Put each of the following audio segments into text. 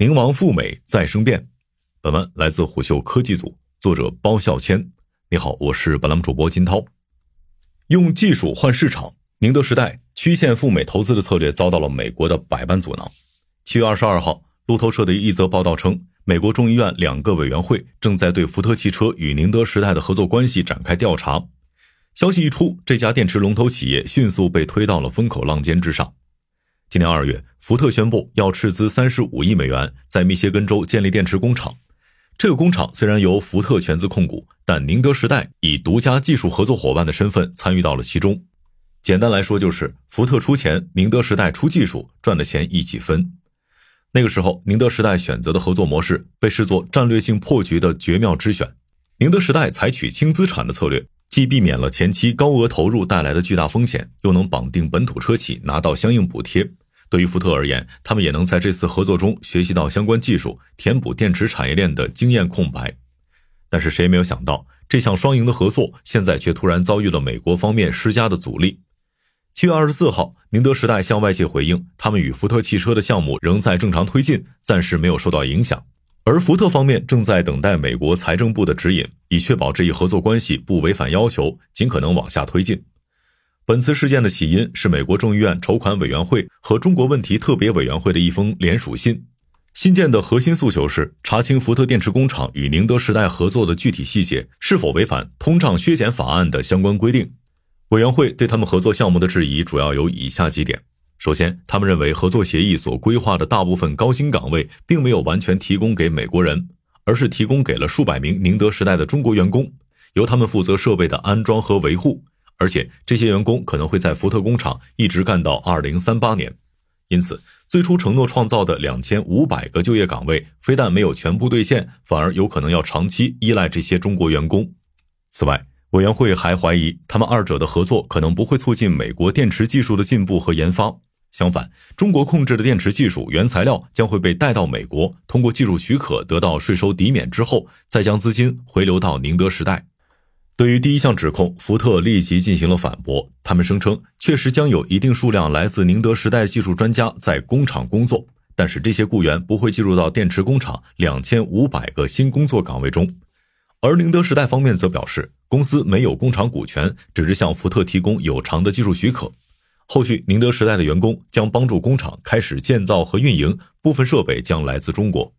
宁王赴美再生变。本文来自虎嗅科技组，作者包笑谦。你好，我是本栏目主播金涛。用技术换市场，宁德时代曲线赴美投资的策略遭到了美国的百般阻挠。七月二十二号，路透社的一则报道称，美国众议院两个委员会正在对福特汽车与宁德时代的合作关系展开调查。消息一出，这家电池龙头企业迅速被推到了风口浪尖之上。今年二月，福特宣布要斥资三十五亿美元在密歇根州建立电池工厂。这个工厂虽然由福特全资控股，但宁德时代以独家技术合作伙伴的身份参与到了其中。简单来说，就是福特出钱，宁德时代出技术，赚的钱一起分。那个时候，宁德时代选择的合作模式被视作战略性破局的绝妙之选。宁德时代采取轻资产的策略，既避免了前期高额投入带来的巨大风险，又能绑定本土车企，拿到相应补贴。对于福特而言，他们也能在这次合作中学习到相关技术，填补电池产业链的经验空白。但是谁也没有想到，这项双赢的合作现在却突然遭遇了美国方面施加的阻力。七月二十四号，宁德时代向外界回应，他们与福特汽车的项目仍在正常推进，暂时没有受到影响。而福特方面正在等待美国财政部的指引，以确保这一合作关系不违反要求，尽可能往下推进。本次事件的起因是美国众议院筹款委员会和中国问题特别委员会的一封联署信。信件的核心诉求是查清福特电池工厂与宁德时代合作的具体细节是否违反通胀削减法案的相关规定。委员会对他们合作项目的质疑主要有以下几点：首先，他们认为合作协议所规划的大部分高薪岗位并没有完全提供给美国人，而是提供给了数百名宁德时代的中国员工，由他们负责设备的安装和维护。而且这些员工可能会在福特工厂一直干到二零三八年，因此最初承诺创造的两千五百个就业岗位，非但没有全部兑现，反而有可能要长期依赖这些中国员工。此外，委员会还怀疑他们二者的合作可能不会促进美国电池技术的进步和研发，相反，中国控制的电池技术原材料将会被带到美国，通过技术许可得到税收抵免之后，再将资金回流到宁德时代。对于第一项指控，福特立即进行了反驳。他们声称，确实将有一定数量来自宁德时代技术专家在工厂工作，但是这些雇员不会进入到电池工厂两千五百个新工作岗位中。而宁德时代方面则表示，公司没有工厂股权，只是向福特提供有偿的技术许可。后续，宁德时代的员工将帮助工厂开始建造和运营，部分设备将来自中国。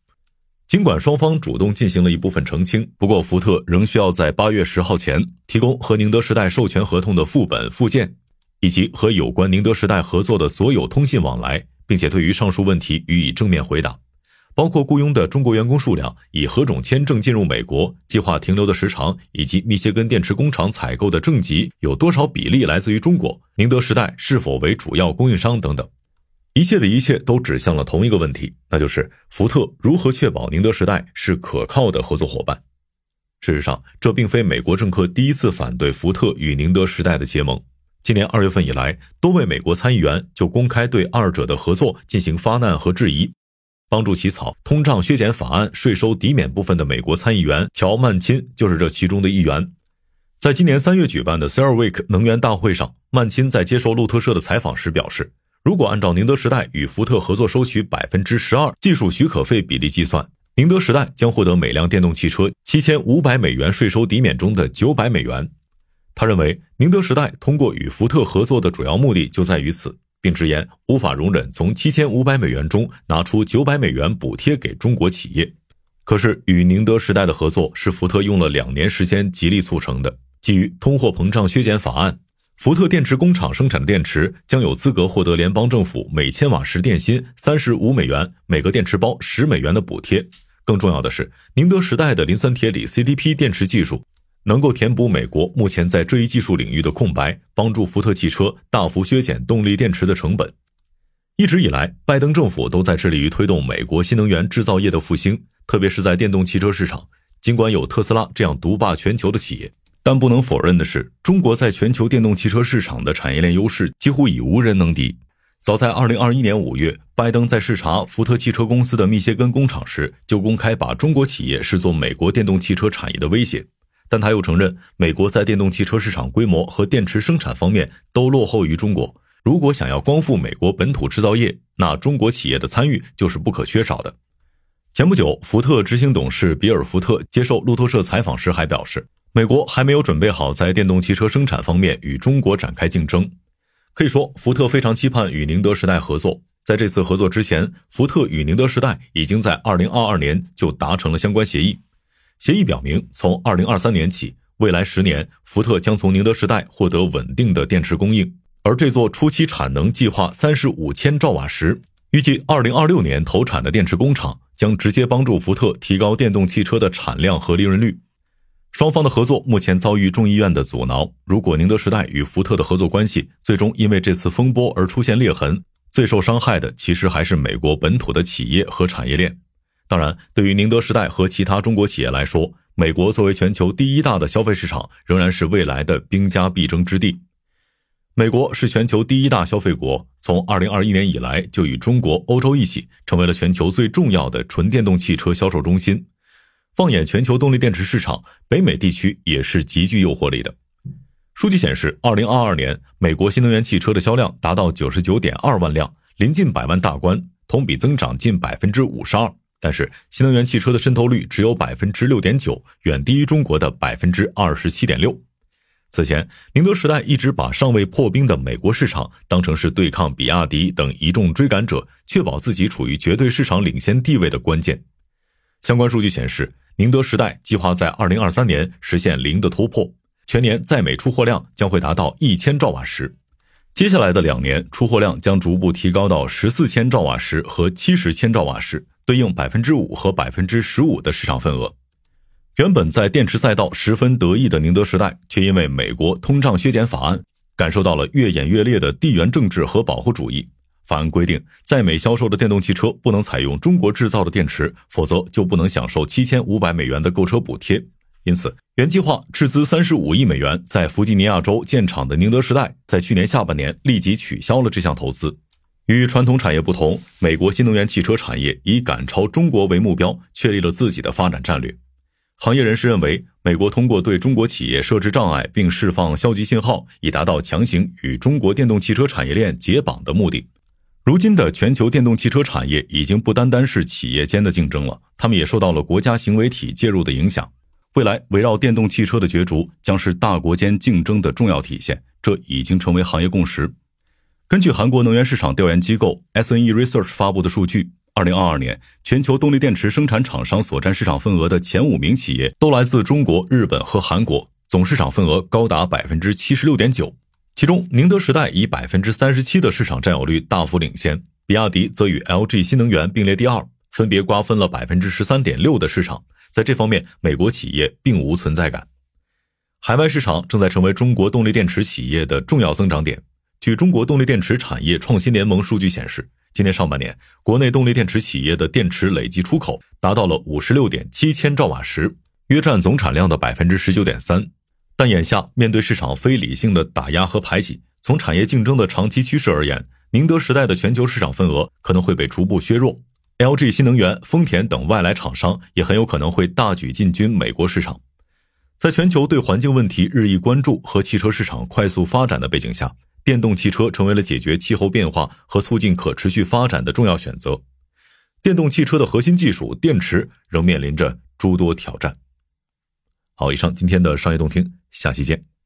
尽管双方主动进行了一部分澄清，不过福特仍需要在八月十号前提供和宁德时代授权合同的副本附件，以及和有关宁德时代合作的所有通信往来，并且对于上述问题予以正面回答，包括雇佣的中国员工数量、以何种签证进入美国、计划停留的时长，以及密歇根电池工厂采购的正极有多少比例来自于中国，宁德时代是否为主要供应商等等。一切的一切都指向了同一个问题，那就是福特如何确保宁德时代是可靠的合作伙伴。事实上，这并非美国政客第一次反对福特与宁德时代的结盟。今年二月份以来，多位美国参议员就公开对二者的合作进行发难和质疑。帮助起草通胀削减法案税收抵免部分的美国参议员乔·曼钦就是这其中的一员。在今年三月举办的 CERAWeek 能源大会上，曼钦在接受路透社的采访时表示。如果按照宁德时代与福特合作收取百分之十二技术许可费比例计算，宁德时代将获得每辆电动汽车七千五百美元税收抵免中的九百美元。他认为，宁德时代通过与福特合作的主要目的就在于此，并直言无法容忍从七千五百美元中拿出九百美元补贴给中国企业。可是，与宁德时代的合作是福特用了两年时间极力促成的，基于通货膨胀削减法案。福特电池工厂生产的电池将有资格获得联邦政府每千瓦时电芯三十五美元、每个电池包十美元的补贴。更重要的是，宁德时代的磷酸铁锂 CDP 电池技术能够填补美国目前在这一技术领域的空白，帮助福特汽车大幅削减动力电池的成本。一直以来，拜登政府都在致力于推动美国新能源制造业的复兴，特别是在电动汽车市场。尽管有特斯拉这样独霸全球的企业。但不能否认的是，中国在全球电动汽车市场的产业链优势几乎已无人能敌。早在2021年5月，拜登在视察福特汽车公司的密歇根工厂时，就公开把中国企业视作美国电动汽车产业的威胁。但他又承认，美国在电动汽车市场规模和电池生产方面都落后于中国。如果想要光复美国本土制造业，那中国企业的参与就是不可缺少的。前不久，福特执行董事比尔·福特接受路透社采访时还表示，美国还没有准备好在电动汽车生产方面与中国展开竞争。可以说，福特非常期盼与宁德时代合作。在这次合作之前，福特与宁德时代已经在2022年就达成了相关协议。协议表明，从2023年起，未来十年，福特将从宁德时代获得稳定的电池供应。而这座初期产能计划35千兆瓦时，预计2026年投产的电池工厂将直接帮助福特提高电动汽车的产量和利润率。双方的合作目前遭遇众议院的阻挠。如果宁德时代与福特的合作关系最终因为这次风波而出现裂痕，最受伤害的其实还是美国本土的企业和产业链。当然，对于宁德时代和其他中国企业来说，美国作为全球第一大的消费市场，仍然是未来的兵家必争之地。美国是全球第一大消费国，从2021年以来就与中国、欧洲一起成为了全球最重要的纯电动汽车销售中心。放眼全球动力电池市场，北美地区也是极具诱惑力的。数据显示，2022年美国新能源汽车的销量达到99.2万辆，临近百万大关，同比增长近百分之五十二。但是，新能源汽车的渗透率只有百分之六点九，远低于中国的百分之二十七点六。此前，宁德时代一直把尚未破冰的美国市场当成是对抗比亚迪等一众追赶者，确保自己处于绝对市场领先地位的关键。相关数据显示，宁德时代计划在二零二三年实现零的突破，全年在美出货量将会达到一千兆瓦时。接下来的两年，出货量将逐步提高到十四千兆瓦时和七十千兆瓦时，对应百分之五和百分之十五的市场份额。原本在电池赛道十分得意的宁德时代，却因为美国通胀削减法案，感受到了越演越烈的地缘政治和保护主义。法案规定，在美销售的电动汽车不能采用中国制造的电池，否则就不能享受七千五百美元的购车补贴。因此，原计划斥资三十五亿美元在弗吉尼亚州建厂的宁德时代，在去年下半年立即取消了这项投资。与传统产业不同，美国新能源汽车产业以赶超中国为目标，确立了自己的发展战略。行业人士认为，美国通过对中国企业设置障碍并释放消极信号，以达到强行与中国电动汽车产业链解绑的目的。如今的全球电动汽车产业已经不单单是企业间的竞争了，他们也受到了国家行为体介入的影响。未来围绕电动汽车的角逐将是大国间竞争的重要体现，这已经成为行业共识。根据韩国能源市场调研机构 SNE Research 发布的数据，二零二二年全球动力电池生产厂商所占市场份额的前五名企业都来自中国、日本和韩国，总市场份额高达百分之七十六点九。其中，宁德时代以百分之三十七的市场占有率大幅领先，比亚迪则与 LG 新能源并列第二，分别瓜分了百分之十三点六的市场。在这方面，美国企业并无存在感。海外市场正在成为中国动力电池企业的重要增长点。据中国动力电池产业创新联盟数据显示，今年上半年，国内动力电池企业的电池累计出口达到了五十六点七千兆瓦时，约占总产量的百分之十九点三。但眼下面对市场非理性的打压和排挤，从产业竞争的长期趋势而言，宁德时代的全球市场份额可能会被逐步削弱。LG 新能源、丰田等外来厂商也很有可能会大举进军美国市场。在全球对环境问题日益关注和汽车市场快速发展的背景下，电动汽车成为了解决气候变化和促进可持续发展的重要选择。电动汽车的核心技术电池仍面临着诸多挑战。好，以上今天的商业动听，下期见。